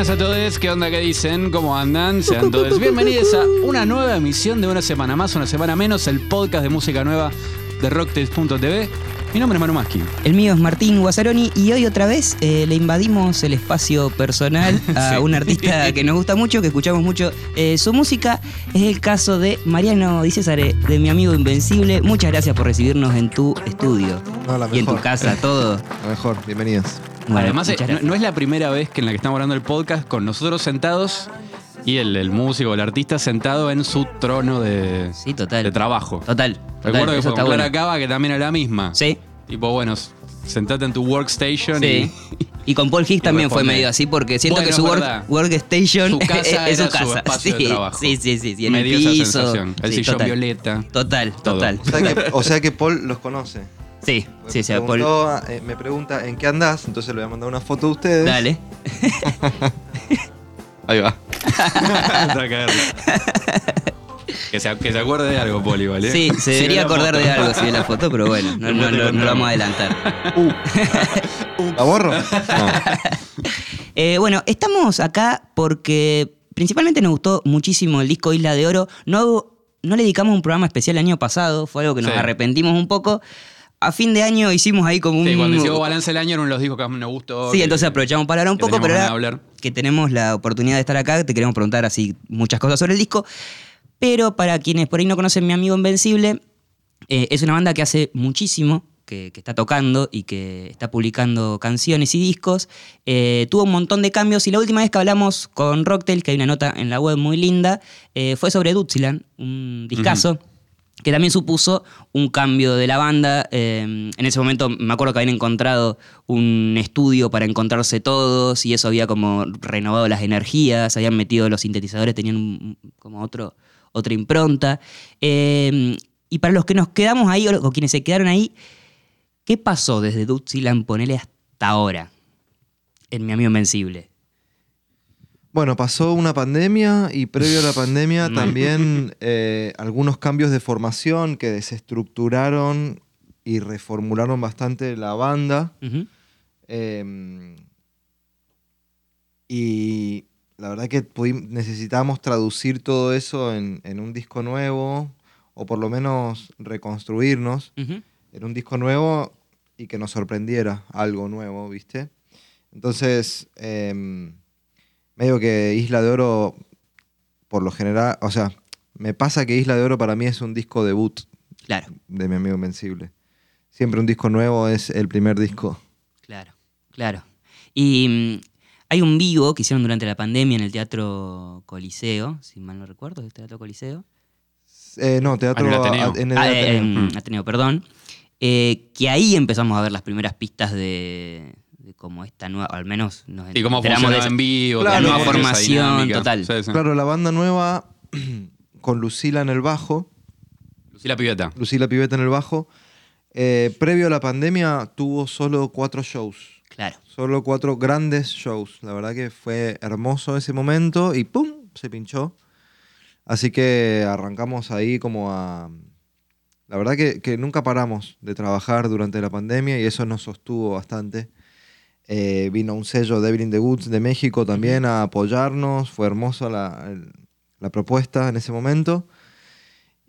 buenas a todos. ¿Qué onda? ¿Qué dicen? ¿Cómo andan? Sean todos bienvenidos a una nueva emisión de una semana más, una semana menos, el podcast de música nueva de rocktails.tv. Mi nombre es Manu Maski. El mío es Martín Guazzaroni y hoy otra vez eh, le invadimos el espacio personal a Sí. un artista que nos gusta mucho, que escuchamos mucho eh, su música. Es el caso de Mariano Di Césare, de mi amigo Invencible. Muchas gracias por recibirnos en tu estudio No, la y en tu casa, todo. Lo mejor, bienvenidos. Bueno, Además, eh, no, es la primera vez que en la que estamos grabando el podcast con nosotros sentados y el, el músico, el artista sentado en su trono de, Sí, total. de trabajo. Total. total, Recuerdo que fue con Clara bueno. Cava, que también era la misma. Sí. Tipo, bueno, sentate en tu workstation Sí. Y con Paul Higgs también fue medio así, porque siento Bueno, que su work- workstation Su casa es su casa. su espacio sí, de trabajo. sí, sí, sí, sí, y en me el dio esa piso. sensación. El Sí, sillón total. violeta. Total, Todo. total. O sea que, o sea que Paul los conoce. Sí, sí, me, sí, preguntó, eh, me pregunta en qué andás, entonces le voy a mandar una foto a ustedes. Dale. Ahí va. Que, se, que se acuerde de algo, Poli, ¿vale? Sí, se debería acordar de algo si ve la foto, pero bueno, no, no, lo vamos a adelantar. ¿La borro? No. Eh, bueno, estamos acá porque principalmente nos gustó muchísimo el disco Isla de Oro. No, no le dedicamos un programa especial el año pasado, fue algo que nos Sí. arrepentimos un poco. A fin de año hicimos ahí como un... Sí, cuando hicimos balance el año era uno de los discos que más nos gustó. Sí, entonces aprovechamos para hablar un poco, pero ahora que tenemos la oportunidad de estar acá, te queremos preguntar así muchas cosas sobre el disco. Pero para quienes por ahí no conocen Mi Amigo Invencible, eh, es una banda que hace muchísimo que, que está tocando y que está publicando canciones y discos. Eh, tuvo un montón de cambios y la última vez que hablamos con Rocktail, que hay una nota en la web muy linda, eh, fue sobre Dutziland, un discazo que también supuso un cambio de la banda. Eh, en ese momento me acuerdo que habían encontrado un estudio para encontrarse todos y eso había como renovado las energías, habían metido los sintetizadores, tenían como otro, otra impronta. Eh, y para los que nos quedamos ahí o, o quienes se quedaron ahí, ¿qué pasó desde Dutziland, ponele hasta ahora? En mi amigo Invencible. Bueno, pasó una pandemia y previo a la pandemia también eh, algunos cambios de formación que desestructuraron y reformularon bastante la banda. Eh, y la verdad que necesitábamos traducir todo eso en, en un disco nuevo, o por lo menos reconstruirnos en un disco nuevo y que nos sorprendiera algo nuevo, ¿viste? Entonces, em, medio que Isla de Oro, por lo general, o sea, me pasa que Isla de Oro para mí es un disco debut Claro, de mi amigo Invencible. Siempre un disco nuevo es el primer disco. claro, claro. Y mm, hay un vivo que hicieron durante la pandemia en el Teatro Coliseo, si mal no recuerdo, ¿es el Teatro Coliseo? Eh, no, teatro En el Ateneo. a- en el Ah, Ateneo. eh, en. Ateneo, perdón. Eh, que ahí empezamos a ver las primeras pistas de, de cómo esta nueva, al menos nos Y cómo enteramos funcionaba de esa- en vivo. Claro, la nueva formación, total. Sí, sí. Claro, la banda nueva con Lucila en el bajo, Lucila Piveta. Lucila Piveta en el bajo, eh, previo a la pandemia tuvo solo cuatro shows. Claro. Solo cuatro grandes shows. La verdad que fue hermoso ese momento y ¡pum! se pinchó. Así que arrancamos ahí como a... La verdad que, que nunca paramos de trabajar durante la pandemia y eso nos sostuvo bastante. Eh, vino un sello Devil in the Woods de México también a apoyarnos. Fue hermosa la, la propuesta en ese momento.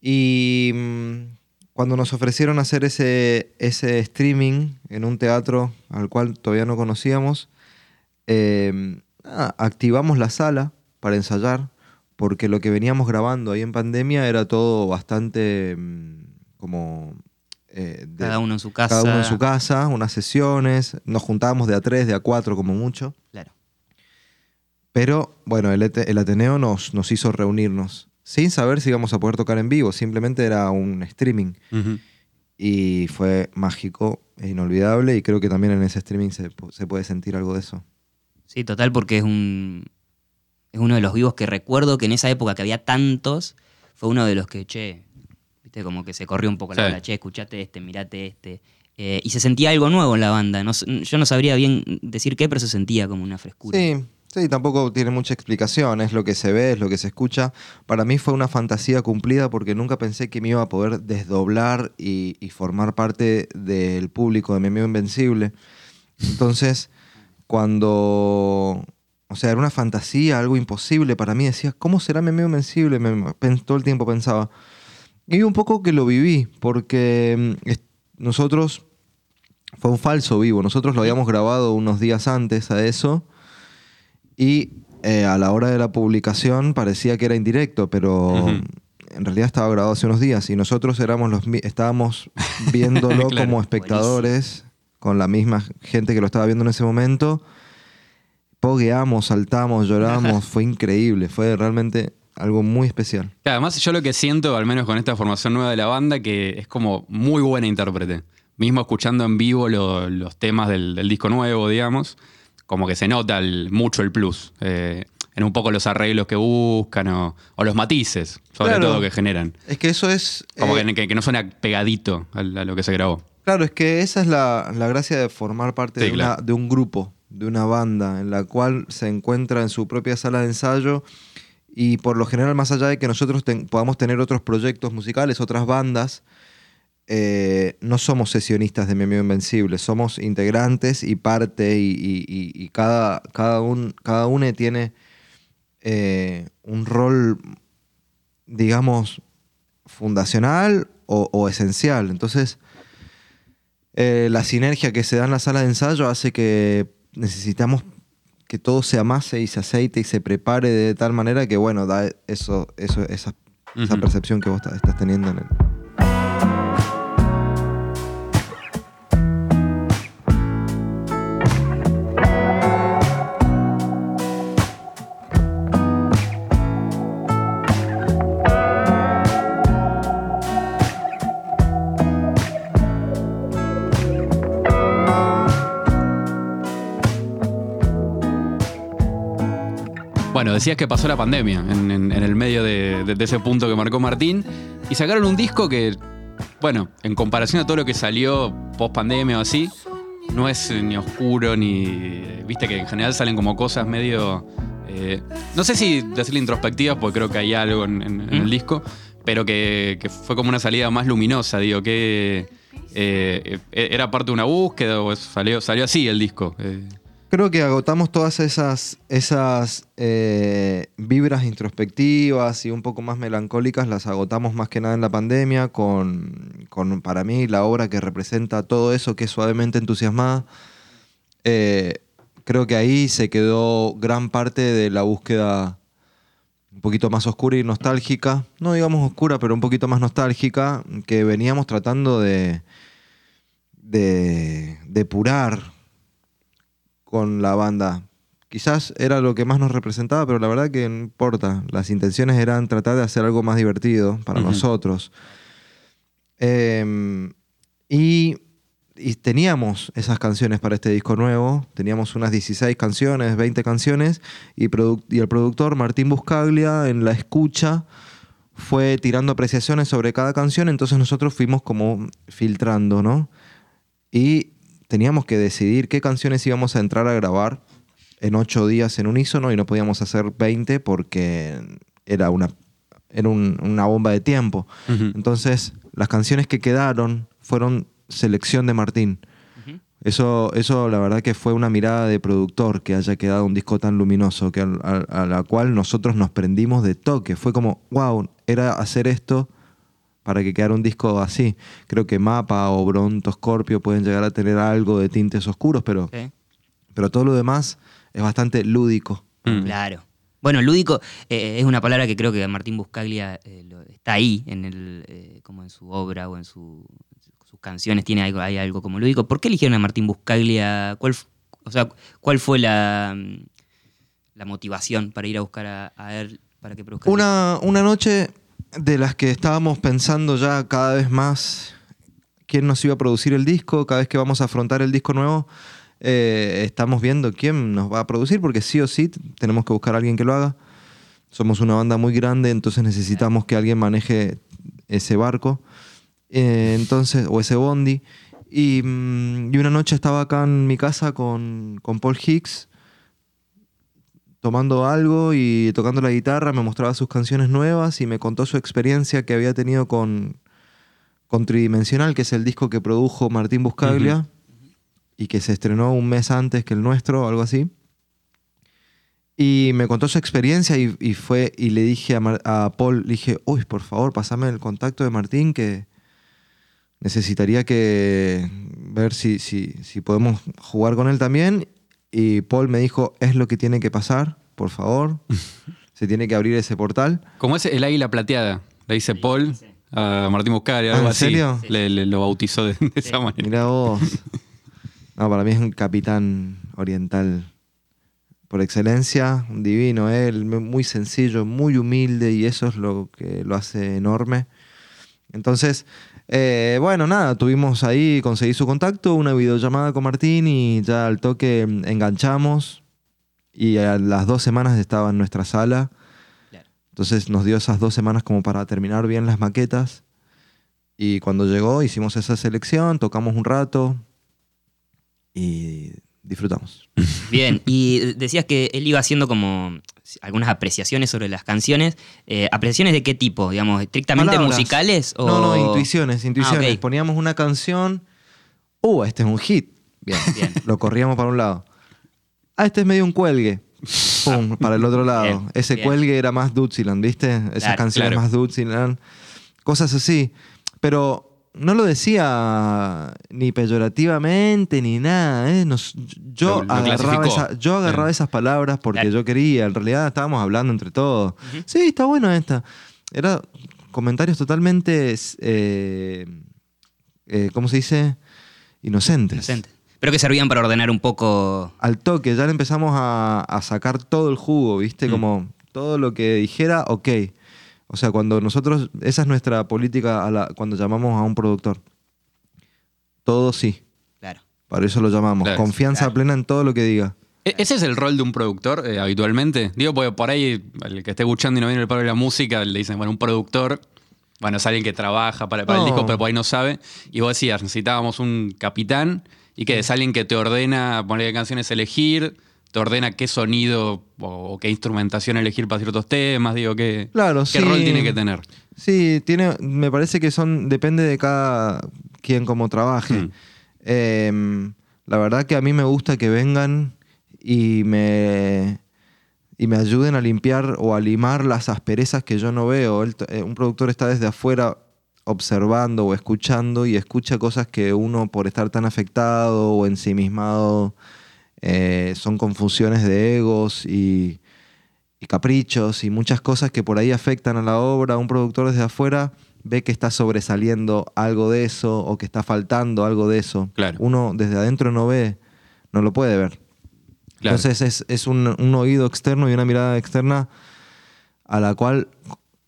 Y mm, cuando nos ofrecieron hacer ese, ese streaming en un teatro al cual todavía no conocíamos, eh, nada, activamos la sala para ensayar, porque lo que veníamos grabando ahí en pandemia era todo bastante mm, como... eh, de- Cada uno en su casa. cada uno en su casa, unas sesiones, nos juntábamos de a tres, de a cuatro como mucho. Claro. Pero bueno, el, el Ateneo nos, nos hizo reunirnos sin saber si íbamos a poder tocar en vivo, simplemente era un streaming. Y fue mágico e inolvidable y creo que también en ese streaming se, se puede sentir algo de eso. Sí, total, porque es un. Es uno de los vivos que recuerdo que en esa época que había tantos, fue uno de los que, che, viste, como que se corrió un poco la Sí. bola, che, escuchate este, mirate este. Eh, y se sentía algo nuevo en la banda. No, yo no sabría bien decir qué, pero se sentía como una frescura. Sí, sí, tampoco tiene mucha explicación, es lo que se ve, es lo que se escucha. Para mí fue una fantasía cumplida porque nunca pensé que me iba a poder desdoblar y, y formar parte del público de mi amigo Invencible. Entonces, cuando o sea, era una fantasía, algo imposible para mí. Decía, ¿cómo será mi amigo invencible? Me- todo el tiempo pensaba. Y un poco que lo viví, porque mm, nosotros, fue un falso vivo, nosotros lo habíamos grabado unos días antes a eso, y eh, a la hora de la publicación parecía que era indirecto, pero en realidad estaba grabado hace unos días, y nosotros éramos los, estábamos viéndolo Claro. como espectadores, con la misma gente que lo estaba viendo en ese momento. Pogueamos, saltamos, lloramos, fue increíble, fue realmente algo muy especial. Además, yo lo que siento, al menos con esta formación nueva de la banda, que es como muy buena intérprete. Mismo escuchando en vivo lo- los temas del, del disco nuevo, digamos, como que se nota el- mucho el plus. eh, en un poco los arreglos que buscan o, o los matices, sobre Claro. todo, que generan. Es que eso es... Como eh, que, que- que no suena pegadito a, a lo que se grabó. Claro, es que esa es la, la gracia de formar parte Sí, de, una- claro. de un grupo, de una banda, en la cual se encuentra en su propia sala de ensayo y por lo general, más allá de que nosotros podamos tener otros proyectos musicales, otras bandas, eh, no somos sesionistas de Mi Amigo Invencible, somos integrantes y parte y, cada, cada, un, cada tiene eh, un rol, digamos, fundacional o, o esencial. Entonces, eh, la sinergia que se da en la sala de ensayo hace que necesitamos que todo se amase y se aceite y se prepare de tal manera que, bueno, da eso, eso, esa, esa percepción que vos estás teniendo en el... Bueno, decías que pasó la pandemia en, en- en el medio de, de- de ese punto que marcó Martín y sacaron un disco que, bueno, en comparación a todo lo que salió post pandemia o así, no es ni oscuro ni. Viste que en general salen como cosas medio. eh, no sé si decirle introspectivas, porque creo que hay algo en, el ¿Mm? disco, pero que, que fue como una salida más luminosa, digo, que. eh, eh, ¿Era parte de una búsqueda o salió, salió así el disco? Eh, Creo que agotamos todas esas, esas eh, vibras introspectivas y un poco más melancólicas, las agotamos más que nada en la pandemia con, con, para mí, la obra que representa todo eso que es suavemente entusiasmada. Eh, creo que ahí se quedó gran parte de la búsqueda un poquito más oscura y nostálgica, no digamos oscura, pero un poquito más nostálgica, que veníamos tratando de, de depurar con la banda. Quizás era lo que más nos representaba, pero la verdad que no importa. Las intenciones eran tratar de hacer algo más divertido para nosotros. Eh, y, y teníamos esas canciones para este disco nuevo. Teníamos unas 16 canciones, 20 canciones. Y, y el productor Martín Buscaglia, en la escucha, fue tirando apreciaciones sobre cada canción. Entonces nosotros fuimos como filtrando, ¿no? Y teníamos que decidir qué canciones íbamos a entrar a grabar en ocho días en unísono y no podíamos hacer 20 porque era una, era un- una bomba de tiempo. Entonces, las canciones que quedaron fueron selección de Martín. Eso, eso la verdad que fue una mirada de productor que haya quedado un disco tan luminoso, que al- a, la cual nosotros nos prendimos de toque. Fue como, wow, era hacer esto para que quedara un disco así. Creo que Mapa o Bronto Scorpio pueden llegar a tener algo de tintes oscuros, pero, pero todo lo demás es bastante lúdico. Mm. Claro. Bueno, lúdico eh, es una palabra que creo que Martín Buscaglia eh, lo- está ahí, en el, eh, como en su obra o en su- sus canciones, tiene algo, hay algo como lúdico. ¿Por qué eligieron a Martín Buscaglia? ¿Cuál, o sea, ¿cuál fue la, la motivación para ir a buscar a, a él para que produzca? una noche de las que estábamos pensando ya cada vez más quién nos iba a producir el disco, cada vez que vamos a afrontar el disco nuevo, eh, estamos viendo quién nos va a producir, porque sí o sí tenemos que buscar a alguien que lo haga. Somos una banda muy grande, entonces necesitamos que alguien maneje ese barco, eh, entonces, o ese bondi. Y, mm, y una noche estaba acá en mi casa con, con Paul Hicks, tomando algo y tocando la guitarra, me mostraba sus canciones nuevas y me contó su experiencia que había tenido con, con Tridimensional, que es el disco que produjo Martín Buscaglia y que se estrenó un mes antes que el nuestro o algo así. Y me contó su experiencia y, y fue y le dije a, Mar- a Paul, le dije, uy, por favor, pasame el contacto de Martín que necesitaría que ver si, si, si podemos jugar con él también. Y Paul me dijo, es lo que tiene que pasar, por favor. Se tiene que abrir ese portal. Como es el águila plateada, le dice Paul a Martín Buscari, Ah, algo ¿en así. serio? Le, le- lo bautizó de, de esa manera. Mira vos. No, para mí es un capitán oriental por excelencia, un divino él, muy sencillo, muy humilde y eso es lo que lo hace enorme. Entonces, eh, bueno, nada, tuvimos ahí, conseguí su contacto, una videollamada con Martín y ya al toque enganchamos y a las dos semanas estaba en nuestra sala. Claro. Entonces nos dio esas dos semanas como para terminar bien las maquetas. Y cuando llegó hicimos esa selección, tocamos un rato y disfrutamos. Bien, y decías que él iba haciendo como algunas apreciaciones sobre las canciones. Eh, ¿Apreciaciones de qué tipo? Digamos, ¿estrictamente Palabras. musicales? O... No, no, intuiciones, intuiciones. Ah, ok. Poníamos una canción, uh, este es un hit. Bien, Bien. lo corríamos para un lado. Ah, este es medio un cuelgue. Pum, para el otro lado. Bien, Ese bien. cuelgue era más Dutziland, ¿viste? Esas Claro, canciones claro. más Dutziland. Cosas así. Pero no lo decía ni peyorativamente ni nada. ¿eh? Nos- yo, Lo- lo agarraba esa- yo agarraba esas palabras porque Claro. yo quería. En realidad estábamos hablando entre todos. Sí, está bueno esta. Era comentarios totalmente, eh, eh, ¿cómo se dice? Inocentes. Inocente. Pero que servían para ordenar un poco. Al toque, ya le empezamos a, a sacar todo el jugo, ¿viste? Mm. Como todo lo que dijera, ok. O sea, cuando nosotros, esa es nuestra política a la- cuando llamamos a un productor. Todo sí, Claro. para eso lo llamamos. Claro. Confianza Claro. plena en todo lo que diga. ¿E- ¿Ese es el rol de un productor eh, habitualmente? Digo, porque por ahí el que esté escuchando y no viene el palo de la música, le dicen, bueno, un productor, bueno, es alguien que trabaja para, para el disco, pero por ahí no sabe. Y vos decías, necesitábamos un capitán y que es alguien que te ordena poner qué canciones elegir, te ordena qué sonido o, o qué instrumentación elegir para ciertos temas, digo, qué, Claro, qué sí. rol tiene que tener. Sí, tiene, me parece que son, depende de cada quien como trabaje. Mm. Eh, la verdad que a mí me gusta que vengan y me, y me ayuden a limpiar o a limar las asperezas que yo no veo. Eh, un productor está desde afuera observando o escuchando y escucha cosas que uno por estar tan afectado o ensimismado eh, son confusiones de egos y, y caprichos y muchas cosas que por ahí afectan a la obra. Un productor desde afuera ve que está sobresaliendo algo de eso o que está faltando algo de eso. Claro. Uno desde adentro no ve, no lo puede ver. Claro. Entonces es, es un, un oído externo y una mirada externa a la cual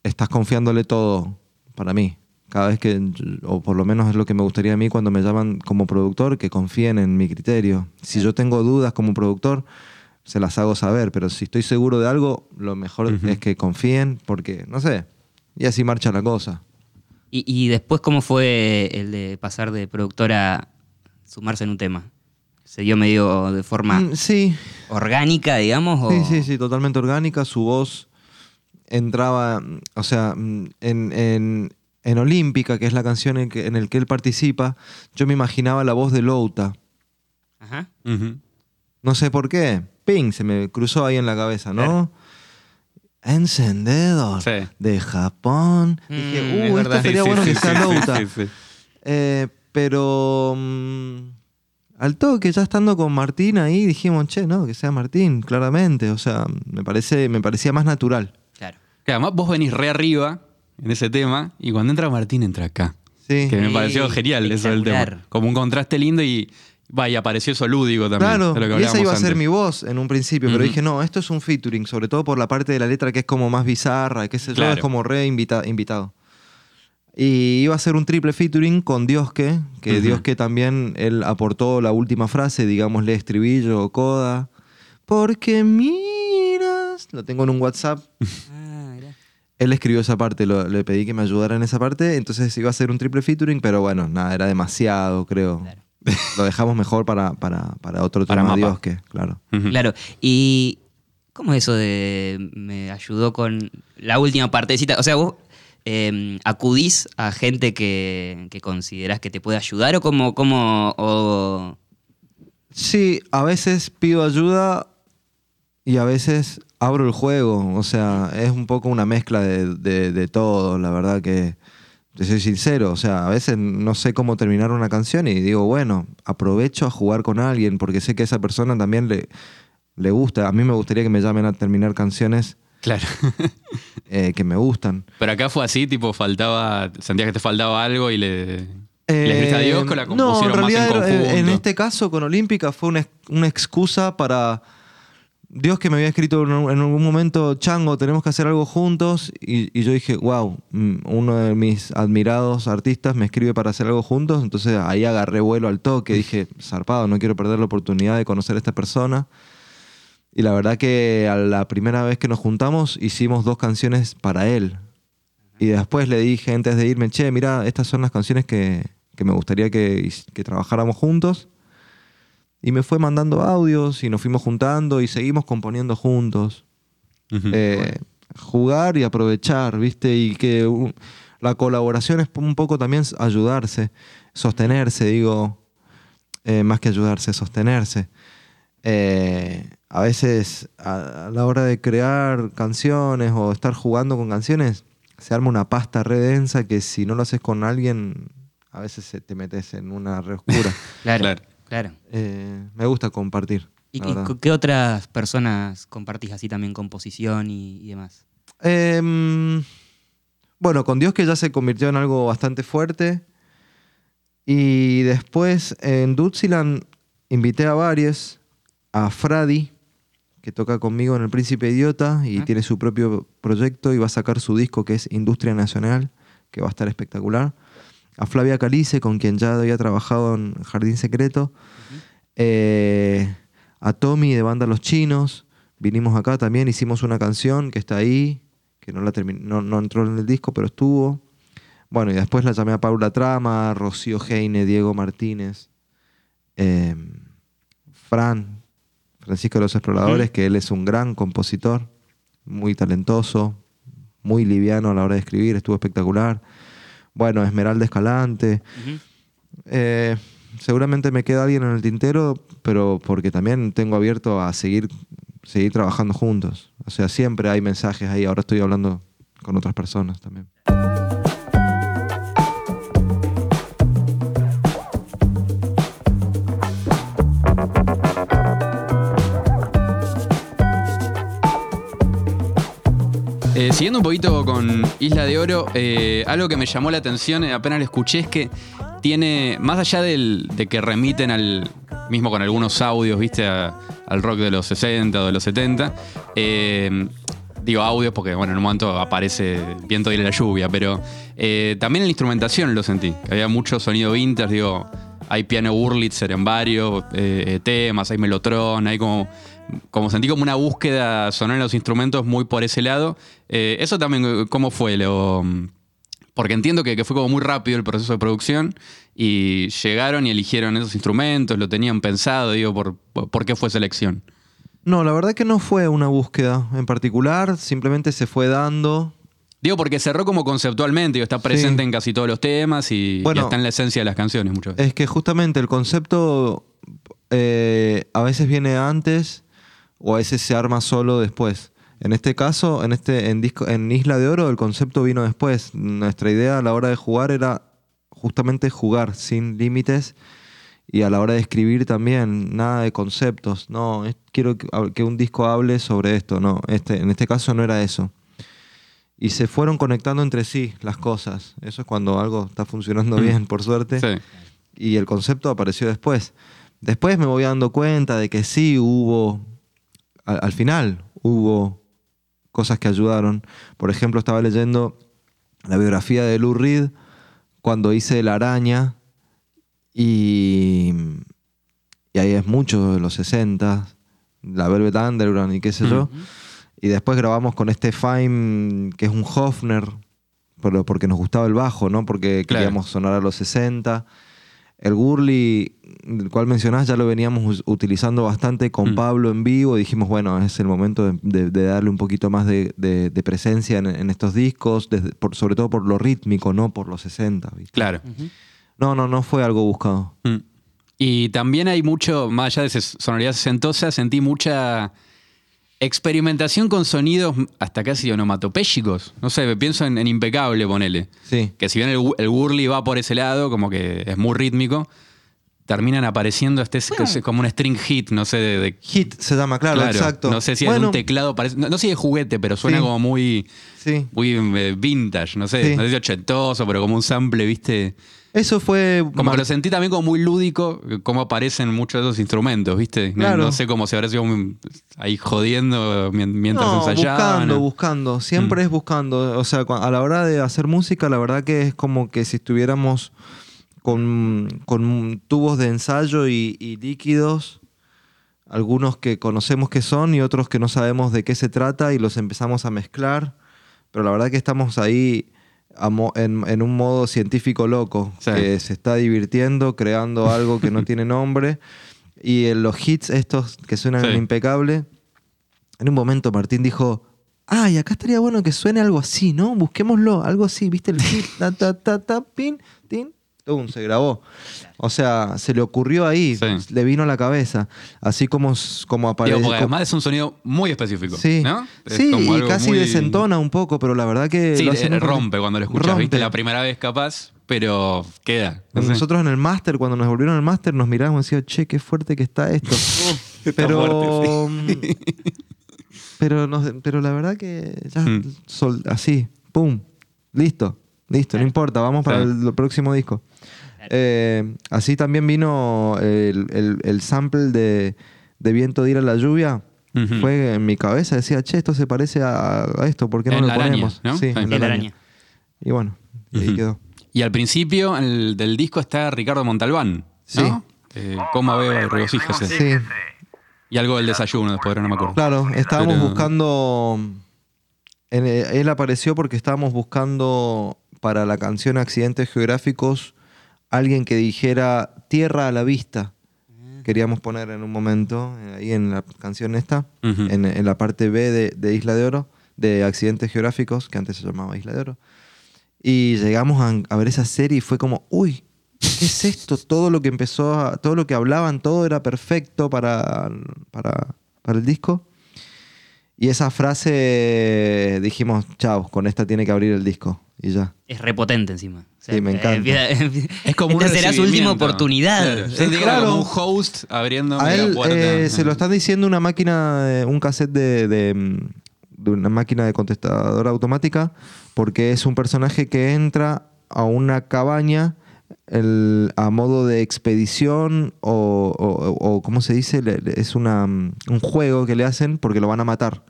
estás confiándole todo para mí. Cada vez que, o por lo menos es lo que me gustaría a mí cuando me llaman como productor, que confíen en mi criterio. Si yo tengo dudas como productor, se las hago saber, pero si estoy seguro de algo, lo mejor es que confíen, porque, no sé, y así marcha la cosa. Y, y después, ¿cómo fue el de pasar de productor a sumarse en un tema? ¿Se dio medio de forma Mm, sí, orgánica, digamos? O... Sí, sí, sí, totalmente orgánica. Su voz entraba, o sea, mm, en, en, en Olímpica, que es la canción en, que, en el que él participa, yo me imaginaba la voz de Louta. Ajá. No sé por qué. Ping, se me cruzó ahí en la cabeza, ¿no? Encendedor Sí. de Japón. Mm, Dije, es uh, esto sería Sí, bueno sí, que sí, sea sí, Louta. sí, sí. Eh, pero mm, al toque, ya estando con Martín ahí, dijimos, che, no, que sea Martín, claramente. O sea, me, parece, me parecía más natural. Claro. Que además vos venís re arriba en ese tema y cuando entra Martín entra acá. Sí. Que me pareció genial eso del tema. Como un contraste lindo y vaya, apareció eso lúdico también. Claro, de lo que y esa iba a ser mi voz en un principio, pero dije, no, esto es un featuring, sobre todo por la parte de la letra que es como más bizarra, qué sé yo, Claro. es como re invita- invitado. Y iba a ser un triple featuring con Diosque, que Ujú. Diosque también, él aportó la última frase, digámosle estribillo o coda. Porque miras, lo tengo en un WhatsApp. él escribió esa parte, lo- le pedí que me ayudara en esa parte, entonces iba a ser un triple featuring, pero bueno, nada, era demasiado, creo. Claro. Lo dejamos mejor para, para, para otro Para tema, mapa. Diosque, claro. Claro. ¿Y cómo es eso de me ayudó con la última partecita? O sea, vos eh, acudís a gente que, que considerás que te puede ayudar o como, como o... Sí, a veces pido ayuda y a veces abro el juego. O sea, es un poco una mezcla de, de- de todo, la verdad que te soy sincero. O sea, a veces no sé cómo terminar una canción y digo, bueno, aprovecho a jugar con alguien porque sé que a esa persona también le, le gusta. A mí me gustaría que me llamen a terminar canciones Claro. eh, que me gustan. Pero acá fue así, tipo, faltaba. Sentías que te faltaba algo y le. ¿Le escribiste a Dios que la Eh, no, en compusieron más en realidad conjunto? en este caso con Olímpica fue una, una excusa para Dios que me había escrito en, algún momento, Chango, tenemos que hacer algo juntos. Y, y yo dije, wow, mm, uno de mis admirados artistas me escribe para hacer algo juntos. Entonces ahí agarré vuelo al toque. Dije, zarpado, no quiero perder la oportunidad de conocer a esta persona. Y la verdad que a la primera vez que nos juntamos hicimos dos canciones para él. Y después le dije antes de irme, che, mira, estas son las canciones que, que me gustaría que, que trabajáramos juntos. Y me fue mandando audios y nos fuimos juntando y seguimos componiendo juntos. Eh, Jugar y aprovechar, ¿viste? Y que uh, la colaboración es un poco también ayudarse, sostenerse, digo, eh, más que ayudarse, sostenerse. Eh, a veces a, a la hora de crear canciones o estar jugando con canciones, se arma una pasta re densa que si no lo haces con alguien, a veces se- te metes en una re oscura. Claro, Claro. Claro. Eh, me gusta compartir. ¿Y, y qué otras personas compartís así también composición y, y demás? Em, bueno, con Dios que ya se convirtió en algo bastante fuerte. Y después en Dutziland invité a varios, a Fradi, que toca conmigo en El Príncipe Idiota y Ah. tiene su propio proyecto y va a sacar su disco que es Industria Nacional, que va a estar espectacular. A Flavia Calice, con quien ya había trabajado en Jardín Secreto. Eh, a Tommy de Banda Los Chinos. Vinimos acá también, hicimos una canción que está ahí, que no, la no, no entró en el disco, pero estuvo. Bueno, y después la llamé a Paula Trama, Rocío Heine, Diego Martínez, eh, Fran, Francisco de los Exploradores, que él es un gran compositor, muy talentoso, muy liviano a la hora de escribir, estuvo espectacular. Bueno, Esmeralda Escalante. Eh, seguramente me queda alguien en el tintero, pero porque también tengo abierto a seguir, seguir trabajando juntos. O sea, siempre hay mensajes ahí. Ahora estoy hablando con otras personas también. Eh, siguiendo un poquito con Isla de Oro, eh, algo que me llamó la atención eh, apenas lo escuché es que tiene, más allá de que remiten al, mismo con algunos audios, viste, al rock de los 60 o de los 70, eh, digo audios porque, bueno, en un momento aparece viento y la lluvia, pero también en la instrumentación lo sentí, había mucho sonido vintage, digo, hay piano Wurlitzer en varios temas, hay melotron, hay como, como sentí como una búsqueda sonora en los instrumentos muy por ese lado. Eh, eso también, ¿cómo fue? Lo, porque entiendo que, que fue como muy rápido el proceso de producción y llegaron y eligieron esos instrumentos, lo tenían pensado, digo, ¿por, por qué fue selección? No, la verdad que no fue una búsqueda en particular, simplemente se fue dando. Digo, porque cerró como conceptualmente, digo, está presente Sí. en casi todos los temas y, y Bueno, está en la esencia de las canciones muchas veces. Es que justamente el concepto eh, a veces viene antes o a veces se arma solo después. En este caso, en, este, en, disco, en Isla de Oro, el concepto vino después. Nuestra idea a la hora de jugar era justamente jugar sin límites y a la hora de escribir también, nada de conceptos. No, es- quiero que, que un disco hable sobre esto. No, este, en este caso no era eso. Y se fueron conectando entre sí las cosas. Eso es cuando algo está funcionando bien, por suerte Sí. y el concepto apareció después. Después me voy dando cuenta de que sí hubo, al, al final hubo cosas que ayudaron. Por ejemplo, estaba leyendo la biografía de Lou Reed cuando hice La Araña y, y ahí es mucho de los 60, la Velvet Underground y qué sé yo. Y después grabamos con este Fime, que es un Hofner, pero porque nos gustaba el bajo, ¿no? Porque Claro. queríamos sonar a los 60. El Gurley, el cual mencionás, ya lo veníamos utilizando bastante con Mm. Pablo en vivo. Dijimos, bueno, es el momento de, de- de darle un poquito más de, de- de presencia en, en estos discos, desde- por- sobre todo por lo rítmico, no por los 60. ¿viste? Claro. No, no, no fue algo buscado. Mm. Y también hay mucho, más allá de sonoridad sesentosa, sentí mucha Experimentación con sonidos hasta casi onomatopéyicos. No sé, pienso en, en Impecable, ponele. Sí. Que si bien el, el Wurly va por ese lado, como que es muy rítmico, terminan apareciendo este como un string hit, no sé, de, de- Hit se llama, claro, claro, exacto. No sé si es un teclado, parece- no, no sé si es juguete, pero suena Sí. como muy, Sí. muy eh, vintage, no sé, Sí. no sé si ochentoso, pero como un sample, ¿viste? Eso fue. Como que lo sentí también como muy lúdico, cómo aparecen muchos de esos instrumentos, ¿viste? No- Claro. No, sé cómo se habrá sido ahí jodiendo mien- mientras no, ensayaban. buscando, buscando. Siempre Mm. es buscando. O sea, a la hora de hacer música, la verdad que es como que si estuviéramos con, con tubos de ensayo y, y líquidos, algunos que conocemos que son y otros que no sabemos de qué se trata y los empezamos a mezclar. Pero la verdad que estamos ahí en, en un modo científico loco, Sí. que se está divirtiendo, creando algo que no tiene nombre. Y en los hits estos que suenan Sí. impecable, en un momento Martín dijo, ay, acá estaría bueno que suene algo así, ¿no? Busquémoslo, algo así, ¿viste? El hit, ta, ta, ta, ta, pin, tin, tum, se grabó. O sea, se le ocurrió ahí, Sí. le vino a la cabeza, así como, como Digo, apareció. porque además es un sonido muy específico. Sí, ¿no? Es sí como y algo casi muy- desentona un poco, pero la verdad que... Sí, lo hace eh, bien. rompe cuando lo escuchas, ¿viste? Rompe. La primera vez capaz, pero queda. No sé. Nosotros en el máster, cuando nos volvieron al máster, nos miramos y decíamos, che, qué fuerte que está esto. pero, pero, nos- pero la verdad que ya, Mm. sol- así, pum, listo, listo, no importa, vamos para Sí. el, el próximo disco. Eh, así también vino el, el- el sample de, de Viento de ir a la lluvia. Fue en mi cabeza, decía, che, esto se parece a, a esto, ¿por qué no lo araña, ponemos? ¿no? Sí, en la El araña. araña. Y bueno, y ahí quedó. Y al principio el- del disco está Ricardo Montalbán, Sí. ¿no? Eh, Coma veo. Sí, Y algo del desayuno después, no me acuerdo. Claro, estábamos Pero- buscando. él apareció porque estábamos buscando para la canción Accidentes Geográficos alguien que dijera tierra a la vista. Queríamos poner en un momento, eh, ahí en la canción esta, Ujú. en, en la parte B de, de Isla de Oro, de Accidentes Geográficos, que antes se llamaba Isla de Oro. Y llegamos a, a ver esa serie y fue como, uy, ¿qué es esto? Todo lo que empezó, a- todo lo que hablaban, todo era perfecto para, para, para el disco. Y esa frase dijimos, chao, con esta tiene que abrir el disco. Y ya. Es repotente encima. O Sí, me encanta. empieza- Es como Esta será su última oportunidad. Claro. Sí, claro. como un host abriendo A la puerta. eh, se lo están diciendo una máquina, de- un cassette de, de, de una máquina de contestadora automática, porque es un personaje que entra a una cabaña el- a modo de expedición o, o- o, ¿cómo se dice? Le- le- es una, mm, un juego que le hacen porque lo van a matar.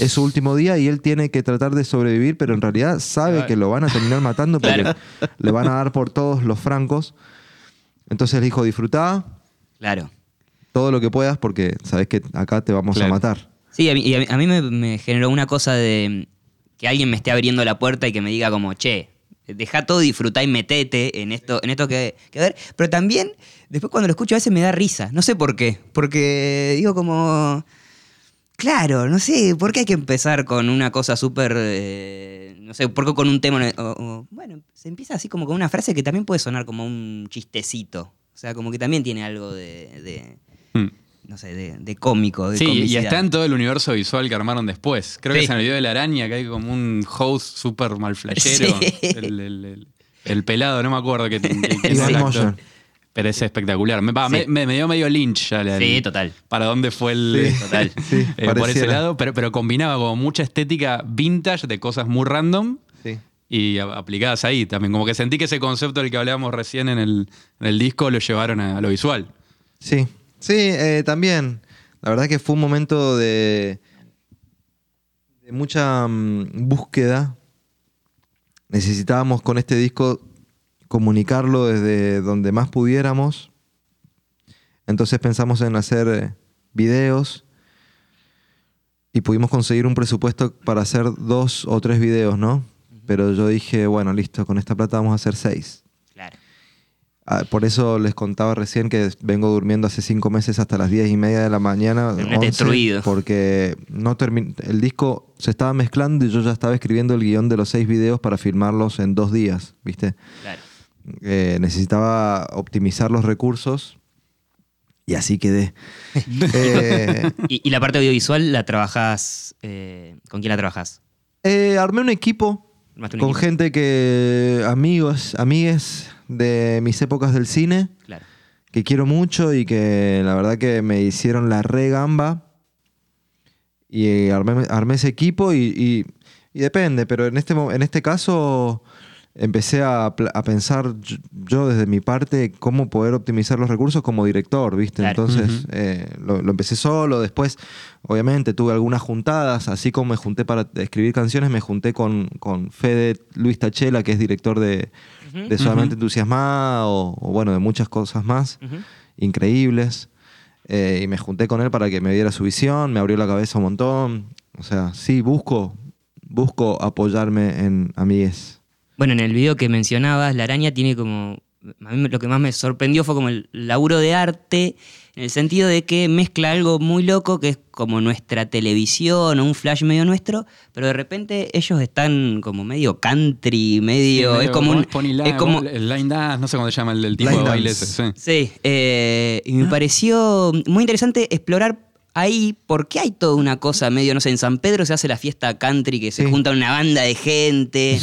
Es su último día y él tiene que tratar de sobrevivir, pero en realidad sabe Claro. que lo van a terminar matando porque Claro. le van a dar por todos los francos. Entonces le dijo, disfrutá, Claro. todo lo que puedas porque sabes que acá te vamos Claro. a matar. Sí, a mí, y a mí, a mí me, me generó una cosa de que alguien me esté abriendo la puerta y que me diga como, che, deja todo, disfrutá y metete en esto, en esto que, que ver. Pero también, después cuando lo escucho a veces me da risa. No sé por qué. Porque digo como... Claro, no sé, ¿por qué hay que empezar con una cosa súper, eh, no sé, por qué con un tema, o- o- bueno, se empieza así como con una frase que también puede sonar como un chistecito, o sea, como que también tiene algo de, de, Mm. no sé, de, de cómico, de Sí, y está en todo el universo visual que armaron después. Creo que Sí. es en el video de la araña que hay como un host súper mal flashero. Sí. El, el- el- el pelado, no me acuerdo que, que- que Pero es espectacular. Me, va, Sí. me- me- me dio medio lynch ya. la- Sí, total. Para dónde fue el. Sí, total. sí, Eh, por ese lado, pero, pero combinaba como mucha estética vintage de cosas muy random Sí. y aplicadas ahí también. Como que sentí que ese concepto del que hablábamos recién en el, en el disco lo llevaron a, a lo visual. Sí, sí, eh, también. La verdad que fue un momento de, de mucha mm, búsqueda. Necesitábamos con este disco comunicarlo desde donde más pudiéramos. Entonces pensamos en hacer eh, videos y pudimos conseguir un presupuesto para hacer dos o tres videos, ¿no? Pero yo dije, bueno, listo, con esta plata vamos a hacer seis. Claro. Ah, Por eso les contaba recién que vengo durmiendo hace cinco meses hasta las diez y media de la mañana. Terminaste 11, destruido. Porque no el disco se estaba mezclando y yo ya estaba escribiendo el guion de los seis videos para filmarlos en dos días, ¿viste? Claro. Eh, necesitaba optimizar los recursos Y así quedé. Eh, ¿Y, y la parte audiovisual la trabajás? eh, ¿Con quién la trabajás? eh, armé un equipo un con equipo. gente que, amigos, amigues de mis épocas del cine, Claro. que quiero mucho y que la verdad que me hicieron la re gamba. Y armé, armé ese equipo y, y- y depende, pero en este, en este caso empecé a, a pensar yo, desde mi parte cómo poder optimizar los recursos como director, ¿viste? Claro. Entonces eh, lo, lo empecé solo, después obviamente tuve algunas juntadas, así como me junté para escribir canciones, me junté con, con Fede Luis Tachela, que es director de, de Solamente Ujú. Entusiasmada o, o bueno, de muchas cosas más increíbles. Eh, y me junté con él para que me diera su visión, me abrió la cabeza un montón. O sea, sí, busco, busco apoyarme en amigues. Bueno, en el video que mencionabas, La Araña tiene como. A mí lo que más me sorprendió fue como el laburo de arte, en el sentido de que mezcla algo muy loco, que es como nuestra televisión o un flash medio nuestro, pero de repente ellos están como medio country, medio. Sí, es medio como un. Pony es Line, como, el line dance, no sé cómo se llama el, el tipo Line de baile ese. sí. Sí, eh, y me pareció muy interesante explorar ahí, porque hay toda una cosa medio, no sé, en San Pedro se hace la fiesta country, que se Sí. junta una banda de gente.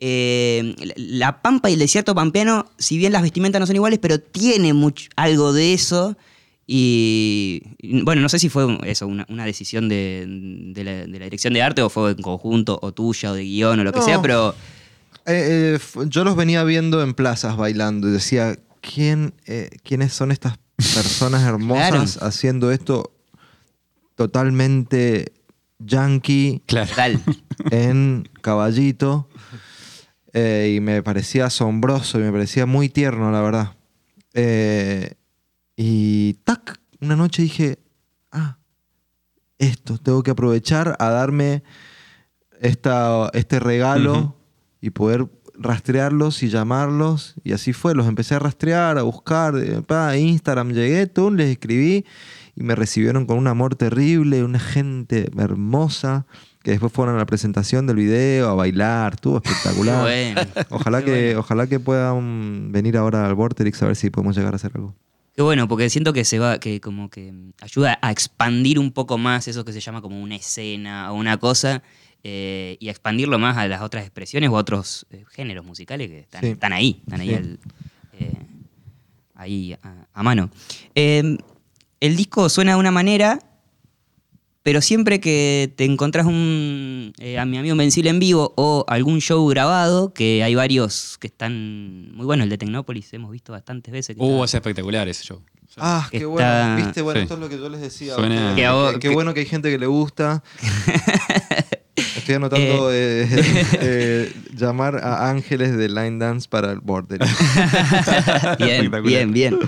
Eh, la- Pampa y el desierto pampeano, si bien las vestimentas no son iguales, pero tiene mucho, algo de eso. Y bueno, no sé si fue eso, una, una decisión de, de la, de la dirección de arte o fue en conjunto, o tuya, o de guion, o lo que No. sea, pero Eh, eh, yo los venía viendo en plazas bailando y decía, ¿quién, ¿quiénes son estas personas hermosas haciendo esto totalmente yankee Claro. en caballito? Eh, y me parecía asombroso y me parecía muy tierno, la verdad. Eh, y tac, una noche dije, ah, esto, tengo que aprovechar a darme esta, este regalo y poder rastrearlos y llamarlos. Y así fue, los empecé a rastrear, a buscar, pa, Instagram llegué, tú, les escribí y me recibieron con un amor terrible, una gente hermosa, que después fueron a la presentación del video, a bailar, estuvo espectacular. Bueno. Ojalá que, bueno. ojalá que puedan venir ahora al Vorterix a ver si podemos llegar a hacer algo. Qué bueno, porque siento que se va, que como que ayuda a expandir un poco más eso que se llama como una escena o una cosa, eh, y a expandirlo más a las otras expresiones o a otros eh, géneros musicales que están, Sí. están ahí, están ahí, Sí. al- eh, ahí a, a mano. Eh, el disco suena de una manera, pero siempre que te encontrás un, eh, a mi amigo Invencible en vivo o algún show grabado, que hay varios que están muy buenos, el de Tecnópolis hemos visto bastantes veces. que Uh, está- es espectacular ese show. Ah, qué está- bueno. Viste, bueno, Sí. esto es lo que yo les decía. Suena- Que que- qué que- bueno que hay gente que le gusta. Estoy anotando eh, eh, llamar a ángeles de Line Dance para el border. bien, Espectacular. bien, bien.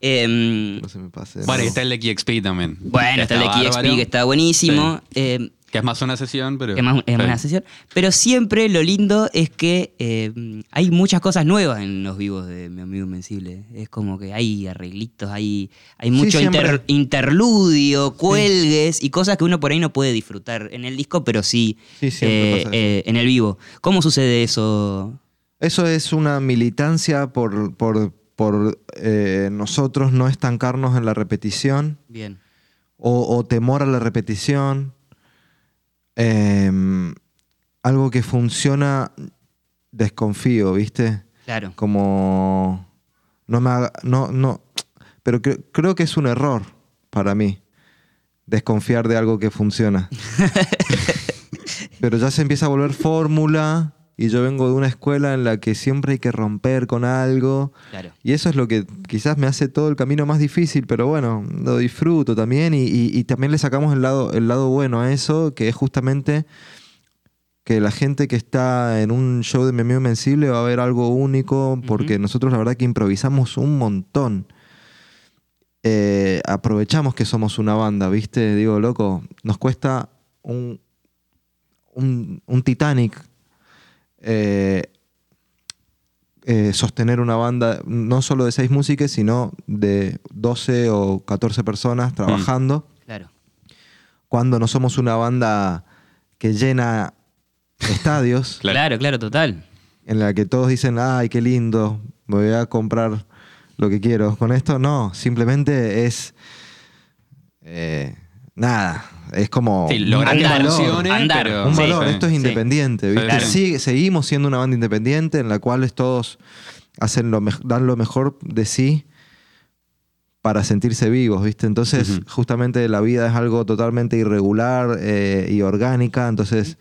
Em, No se me pase. y nuevo. está el de KXP también. bueno, está el de KXP que está buenísimo. em, Que es más una sesión, pero. que más- es sí. una sesión. Pero siempre lo lindo es que em, hay muchas cosas nuevas en los vivos de mi amigo Invencible. Es como que hay arreglitos, hay, hay mucho inter- interludio, cuelgues y cosas que uno por ahí no puede disfrutar en el disco, pero sí, eh, eh, en el vivo. ¿Cómo sucede eso? Eso es una militancia por, por, por eh, nosotros no estancarnos en la repetición Bien. o, o temor a la repetición. Em, algo que funciona, desconfío, ¿viste? Claro. Como no me haga, no, no, pero cre- creo que es un error para mí desconfiar de algo que funciona. pero ya se empieza a volver fórmula y yo vengo de una escuela en la que siempre hay que romper con algo Claro. y eso es lo que quizás me hace todo el camino más difícil, pero bueno, lo disfruto también y, y- y también le sacamos el lado, el lado bueno a eso, que es justamente que la gente que está en un show de Mi Amigo Invencible va a ver algo único, porque nosotros la verdad que improvisamos un montón. Eh, aprovechamos que somos una banda, ¿viste? Digo, loco, nos cuesta un, un, un Titanic eh, eh, sostener una banda no solo de seis músicos, sino de 12 o 14 personas trabajando, Claro. cuando no somos una banda que llena estadios, Claro. Claro, claro, total. en la que todos dicen, ay, qué lindo, me voy a comprar lo que quiero con esto. No, simplemente es. eh, nada. Es como. Sí, lograr Andar, pero- un valor. sí. Esto es sí. independiente. ¿viste? Claro. Sí, seguimos siendo una banda independiente en la cual todos hacen lo dan lo mejor de sí para sentirse vivos, ¿viste? Entonces, justamente la vida es algo totalmente irregular eh, y orgánica, entonces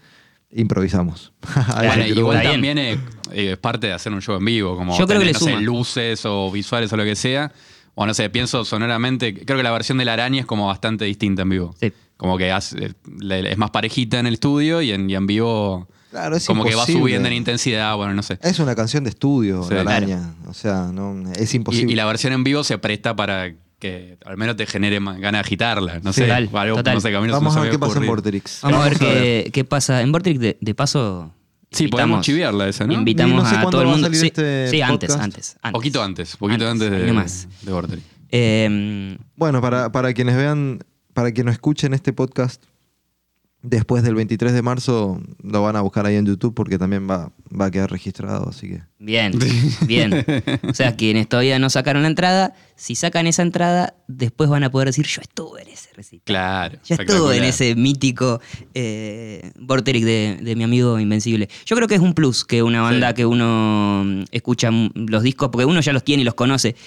improvisamos. Bueno, igual también es, eh, es parte de hacer un show en vivo, como Yo creo que tener, no sé, luces o visuales o lo que sea. O no sé, pienso sonoramente, creo que la versión de la araña es como bastante distinta en vivo. Sí. Como que hace- es más parejita en el estudio y en, y en vivo Claro, es como que va subiendo en intensidad, bueno, no sé. Es una canción de estudio, Sí. La Araña. O sea, no, es imposible. Y, y la versión en vivo se presta para que al menos te genere más ganas de agitarla. No Sí. sé, Total, algo, total. no sé, a no Vamos me a ver qué pasa en. Vorterix. Vamos, a ver qué, qué pasa. En Vortex, de, de paso. Sí, podemos chiviarla esa, ¿no? Invitamos no sé a todo el a mundo. salir sí, este sí, antes, antes, antes. Poquito antes, poquito antes, de, nomás. de Vorterix. Eh, Bueno, para, para quienes vean, para quienes escuchen este podcast después del 23 de marzo, lo van a buscar ahí en YouTube porque también va, va a quedar registrado, así que. bien, bien. O sea, quienes todavía no sacaron la entrada, si sacan esa entrada, después van a poder decir: Yo estuve en ese recital. Claro. Ya estuve en ese mítico eh, Vorterix de, de mi amigo Invencible. Yo creo que es un plus que una banda Sí. que uno mm, escucha mm, los discos, porque uno ya los tiene y los conoce.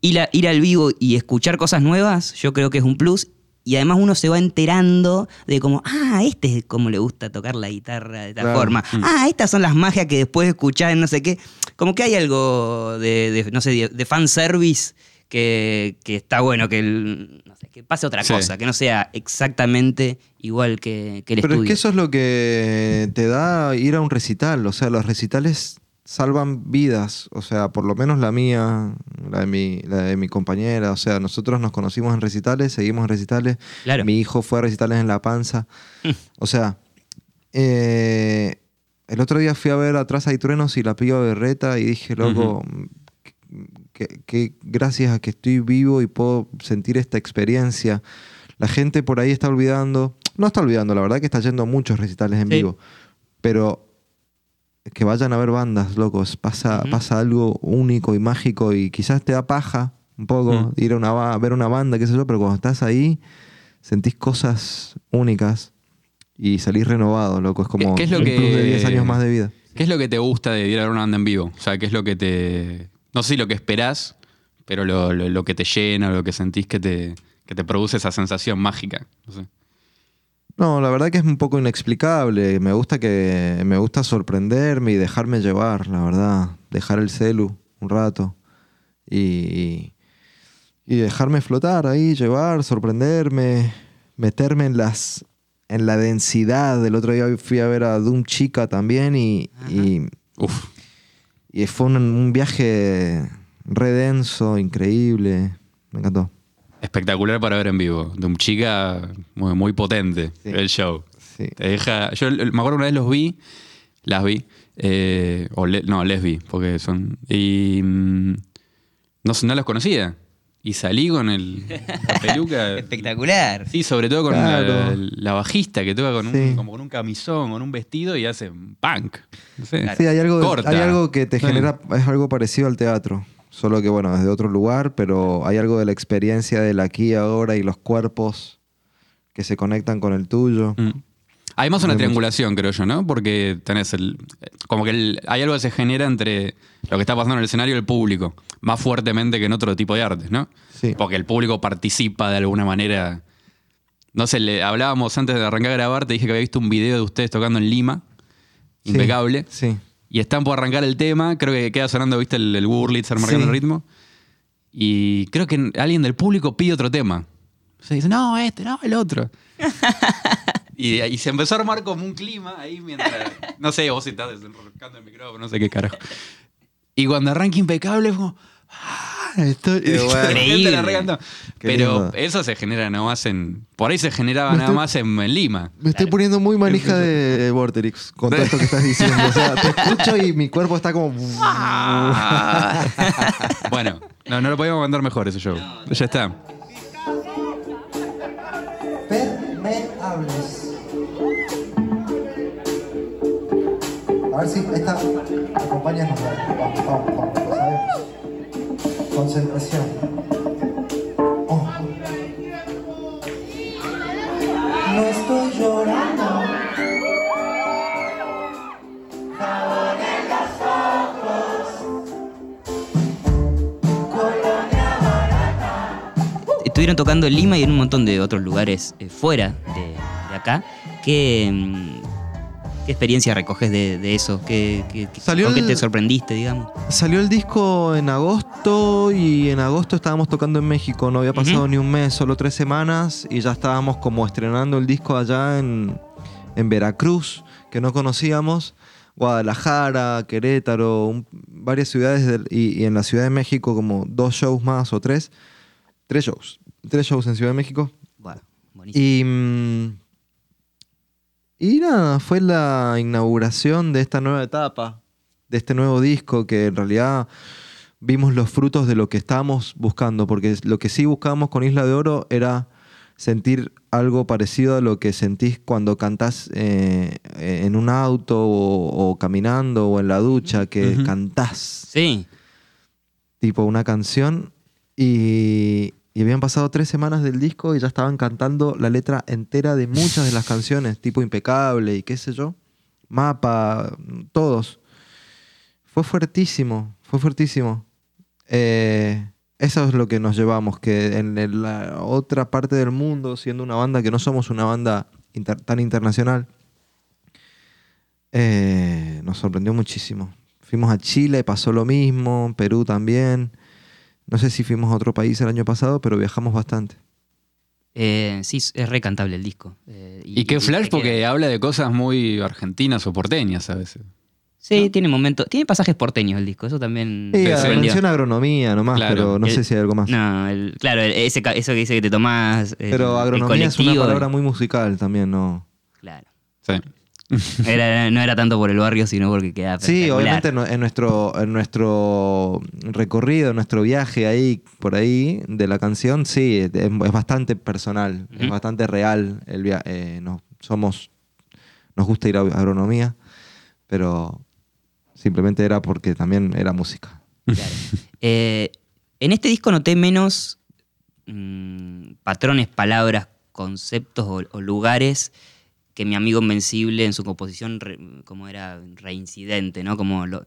Ir, a- ir al vivo y escuchar cosas nuevas, yo creo que es un plus. Y además uno se va enterando de como, ah, este es como le gusta tocar la guitarra de esta Claro. forma. Ah, estas son las magias que después escuchás en no sé qué. Como que hay algo de, de, no sé, de, de fanservice que, que está bueno, que, el- no sé, que pase otra Sí. cosa, que no sea exactamente igual que, que el Pero estudio. es que eso es lo que te da ir a un recital. O sea, los recitales salvan vidas. O sea, por lo menos la mía, la de mi, la de mi compañera. O sea, nosotros nos conocimos en recitales, seguimos en recitales. Claro. Mi hijo fue a recitales en La Panza. o sea, eh, el otro día fui a ver Atrás hay truenos y la piba berreta y dije, loco, que, que gracias a que estoy vivo y puedo sentir esta experiencia. La gente por ahí está olvidando, no está olvidando, la verdad que está yendo a muchos recitales en Sí. vivo, pero que vayan a ver bandas, locos, pasa, pasa algo único y mágico y quizás te da paja un poco Mm. ir a, una, a ver una banda, qué sé yo, pero cuando estás ahí sentís cosas únicas y salís renovado, loco, es como ¿Qué- qué es lo un que- plus de 10 años más de vida. ¿Qué es lo que te gusta de ir a ver una banda en vivo? O sea, ¿qué es lo que te. No sé si lo que esperás, pero lo, lo- lo que te llena, lo que sentís que te, que te produce esa sensación mágica. No sé. No, la verdad que es un poco inexplicable. Me gusta que me gusta sorprenderme y dejarme llevar, la verdad. Dejar el celu un rato y, y dejarme flotar ahí, llevar, sorprenderme, meterme en las en la densidad. El otro día fui a ver a Doom Chica también y, y, Uf. y fue un, un viaje re denso, increíble. Me encantó. Espectacular para ver en vivo. De un chica muy, muy potente Sí. el show. Sí. Te deja. Yo me acuerdo una vez los vi, las vi. eh, o le- no, les vi, porque son. Y. mm, no, no los conocía. Y salí con el, la peluca. Espectacular. Sí, sobre todo con Claro. la, la bajista que toca con un, como con un camisón, con un vestido y hace punk. No sé. Sí, hay algo, Corta. hay algo que te Sí. genera, es algo parecido al teatro. Solo que, bueno, desde otro lugar, pero hay algo de la experiencia del aquí y ahora y los cuerpos que se conectan con el tuyo. Mm. Hay más una triangulación, creo yo, ¿no? Porque tenés el. Como que el- hay algo que se genera entre lo que está pasando en el escenario y el público, más fuertemente que en otro tipo de artes, ¿no? Sí. Porque el público participa de alguna manera. No sé, le hablábamos antes de arrancar a grabar, te dije que había visto un video de ustedes tocando en Lima, Sí, impecable. Sí. Y están por arrancar el tema, creo que queda sonando, ¿viste? El, el Wurlitzer marcando Sí. el ritmo. Y creo que alguien del público pide otro tema. Se dice, no, este, no, el otro. y, y se empezó a armar como un clima ahí mientras. No sé, vos estás desenroscando el micrófono, no sé qué carajo. Y cuando arranca impecable, fue como. "Ah, estoy. La gente Pero lindo. eso se genera nada más en. Por ahí se generaba Me nada estoy- más en, en Lima. Me estoy poniendo muy manija de Vorterix con todo esto que estás diciendo. O sea, te escucho y mi cuerpo está como... bueno, no, no lo podíamos mandar mejor ese show. ya está. Permeables. A ver si esta... Acompáñanos. Vamos, vamos, vamos. Concentración. Oh. No estoy llorando. Colonia barata. Estuvieron tocando en Lima y en un montón de otros lugares eh, fuera de, de acá. ¿Qué, mm, qué experiencia recoges de, de eso? ¿Qué, qué- Salió ¿Con qué te sorprendiste, digamos? Salió el disco en agosto y en agosto estábamos tocando en México. No había pasado ni un mes, solo tres semanas y ya estábamos como estrenando el disco allá en, en Veracruz, que no conocíamos. Guadalajara, Querétaro, un- varias ciudades del- y, y en la Ciudad de México como dos shows más o tres. Tres shows. Tres shows en Ciudad de México. Bueno, buenísimo. Y, mm, y nada, fue la inauguración de esta nueva etapa, de este nuevo disco, que en realidad vimos los frutos de lo que estábamos buscando, porque lo que sí buscábamos con Isla de Oro era sentir algo parecido a lo que sentís cuando cantás eh, en un auto o, o caminando o en la ducha, que Ujú. cantás Sí, tipo una canción y, y habían pasado tres semanas del disco y ya estaban cantando la letra entera de muchas de las canciones, tipo impecable y qué sé yo, mapa, todos. Fue fuertísimo, fue fuertísimo. Eh, eso es lo que nos llevamos, que en la otra parte del mundo, siendo una banda que no somos una banda tan internacional, eh, nos sorprendió muchísimo. Fuimos a Chile, pasó lo mismo, Perú también. No sé si fuimos a otro país el año pasado, pero viajamos bastante. eh, sí, es recantable el disco. Eh, Y qué flash porque queda- habla de cosas muy argentinas o porteñas a veces. Sí, tiene momentos. Tiene pasajes porteños el disco, eso también. Sí, sorprendió. menciona agronomía nomás, Claro. pero no El- sé si hay algo más. No, el- claro, el- ese, ca- eso que dice que te tomás. pero el agronomía es una palabra muy musical también, ¿no? Claro. Sí. Era- no era tanto por el barrio, sino porque queda. Sí, obviamente en, nuestro, en nuestro recorrido, en nuestro viaje ahí, por ahí, de la canción, sí, es, es bastante personal, es bastante real. El via- eh, no, somos, nos gusta ir a agronomía, pero simplemente era porque también era música. Claro. Eh, en este disco noté menos mm, patrones, palabras, conceptos o, o lugares que mi amigo Invencible en su composición re- como era reincidente, ¿no? Como, lo-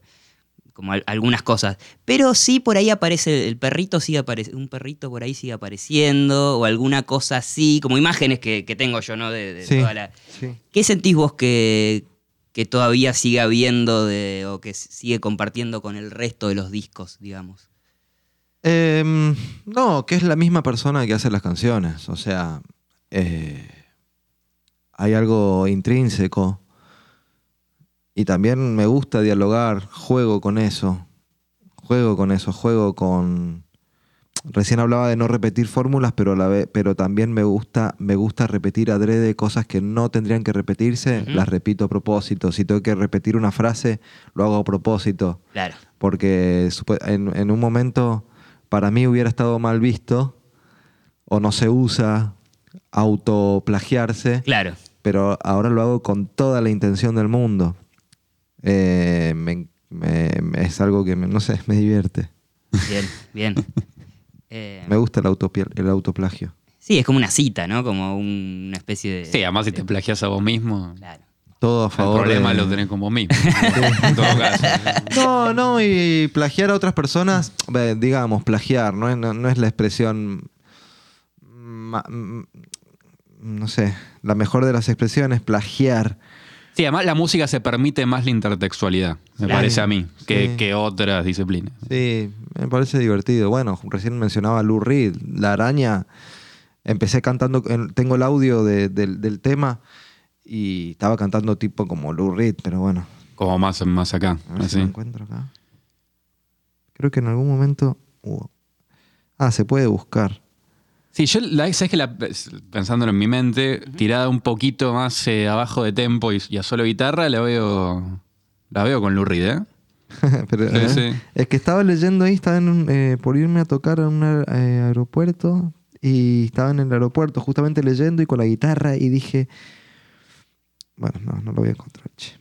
como al- algunas cosas. Pero sí por ahí aparece, el perrito sigue apareciendo, un perrito por ahí sigue apareciendo, o alguna cosa así, como imágenes que, que tengo yo, ¿no? De, de Sí. toda la, Sí. ¿Qué sentís vos que, que todavía sigue habiendo de, o que sigue compartiendo con el resto de los discos, digamos? Em, no, que es la misma persona que hace las canciones. O sea, eh, hay algo intrínseco. Y también me gusta dialogar, juego con eso. Juego con eso, juego con. Recién hablaba de no repetir fórmulas, pero, la vez, pero también me gusta, me gusta repetir adrede cosas que no tendrían que repetirse, las repito a propósito. Si tengo que repetir una frase, lo hago a propósito Claro. porque en, en un momento para mí hubiera estado mal visto o no se usa autoplagiarse, Claro. Pero ahora lo hago con toda la intención del mundo. Eh, me- me- me- es algo que, me- no sé, me divierte. Bien, bien. Eh, Me gusta el, el autoplagio. sí, es como una cita, ¿no? Como un- una especie de. Sí, además si te plagias a vos mismo, Claro. Todo a el favor problema de- lo tenés con vos mismo. en todo caso. No, no, y plagiar a otras personas, digamos, plagiar, no es, no, no es la expresión, no sé, la mejor de las expresiones, plagiar. Sí, además la música se permite más la intertextualidad, me Claro. parece a mí, que, Sí. que otras disciplinas. Sí, me parece divertido. Bueno, recién mencionaba Lou Reed, La Araña. Empecé cantando, en- tengo el audio de- del, del tema y estaba cantando tipo como Lou Reed, pero bueno, Como más, más acá. a ver si así. lo encuentro acá. Creo que en algún momento... hubo- Ah, se puede buscar. Sí, yo la sabes que la, pensándolo en mi mente, tirada un poquito más eh, abajo de tempo y, y a solo guitarra, la veo. La veo con Lou Reed, ¿eh? Pero, Sí, ¿eh? sí. Es que estaba leyendo ahí, estaba en un, eh, por irme a tocar a un aer- eh, aeropuerto y estaba en el aeropuerto justamente leyendo y con la guitarra y dije, bueno, no, no lo voy a encontrar, che.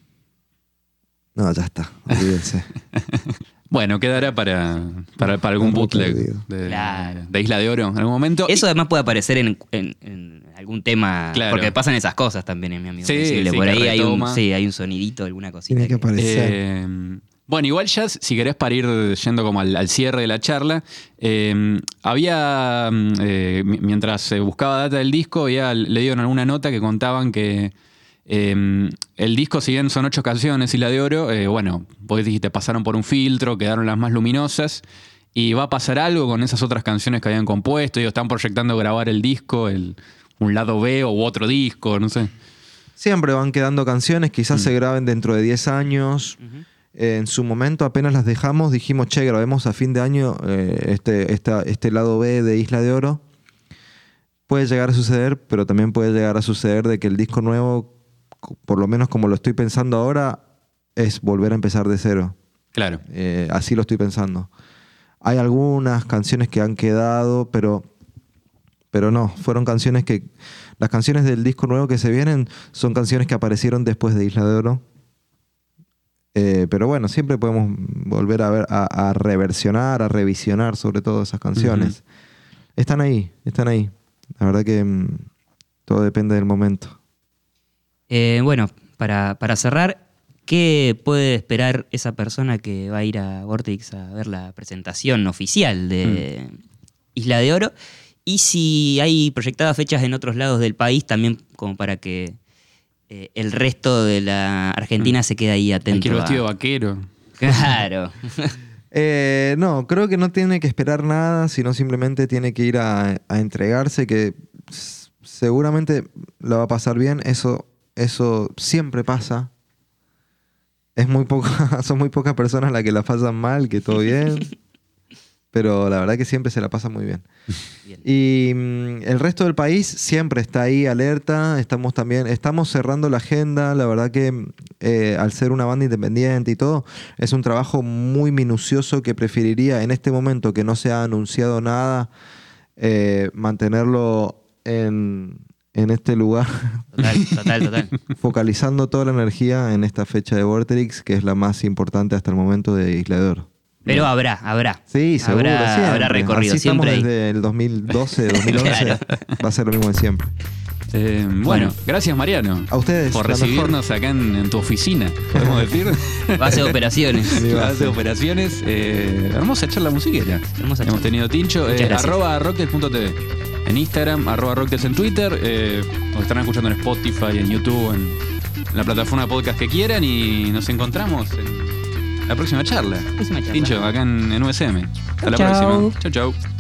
No, ya está, olvídense. Bueno, quedará para, para, para algún bootleg de, Claro. de Isla de Oro en algún momento. Eso además puede aparecer en, en- en algún tema. Claro. Porque pasan esas cosas también en mi amigo. Sí, sí, Por ahí hay un, sí, hay un sonidito, alguna cosita. Tiene que que- aparecer. Eh, bueno, igual ya, si querés para ir yendo como al, al cierre de la charla, eh, había, mm, eh, mi- mientras se buscaba data del disco, había leído en alguna nota que contaban que eh, el disco, si bien son ocho canciones y la de oro, eh, bueno, vos dijiste, pasaron por un filtro, quedaron las más luminosas, y va a pasar algo con esas otras canciones que habían compuesto, ellos están proyectando grabar el disco, el, un lado B o otro disco, no sé. Siempre van quedando canciones, quizás se graben dentro de 10 años. Eh, en su momento, apenas las dejamos, dijimos, che, grabemos a fin de año eh, este, esta- este lado B de Isla de Oro. Puede llegar a suceder, pero también puede llegar a suceder de que el disco nuevo, por lo menos como lo estoy pensando ahora, es volver a empezar de cero. Claro. Eh, así lo estoy pensando. Hay algunas canciones que han quedado, pero, pero no, fueron canciones que... Las canciones del disco nuevo que se vienen son canciones que aparecieron después de Isla de Oro. Eh, pero bueno, siempre podemos volver a ver, a, a reversionar, a revisionar sobre todo esas canciones. Están ahí, están ahí. La verdad que mm, todo depende del momento. Eh, bueno, para, para cerrar, ¿qué puede esperar esa persona que va a ir a Vortex a ver la presentación oficial de Isla de Oro? Y si hay proyectadas fechas en otros lados del país, también como para que eh, el resto de la Argentina se quede ahí atento. a- vestido vaquero. Claro. Eh, no, creo que no tiene que esperar nada, sino simplemente tiene que ir a, a entregarse, que seguramente la va a pasar bien. Eso, eso siempre pasa. Es muy poca, son muy pocas personas las que la pasan mal, que todo bien. Pero la verdad que siempre se la pasa muy bien. Bien. Y mm, el resto del país siempre está ahí alerta. Estamos también, estamos cerrando la agenda. La verdad que eh, al ser una banda independiente y todo, es un trabajo muy minucioso que preferiría en este momento que no se ha anunciado nada, eh, mantenerlo en, en este lugar, Total, total, total. focalizando toda la energía en esta fecha de Vorterix, que es la más importante hasta el momento de Isla de Oro. Pero habrá, habrá. Sí, seguro, Habrá, siempre. habrá recorrido, Así siempre desde el 2012, 2011. Claro. Va a ser lo mismo de siempre. Eh, bueno, Bueno. gracias Mariano. A ustedes, Por recibirnos acá en, en tu oficina, podemos decir. Base de operaciones. Base. Base de operaciones. Eh, hermosa charla musiquera. Hermosa Hemos charla. tenido Tincho. Eh, arroba rocktel.tv. En Instagram, arroba rocktel en Twitter. Eh, nos estarán escuchando en Spotify, en YouTube, en la plataforma de podcast que quieran. Y nos encontramos en la próxima charla. Próxima charla. Tincho, acá en, en USM. Hasta la Chau, próxima. Chau, chau.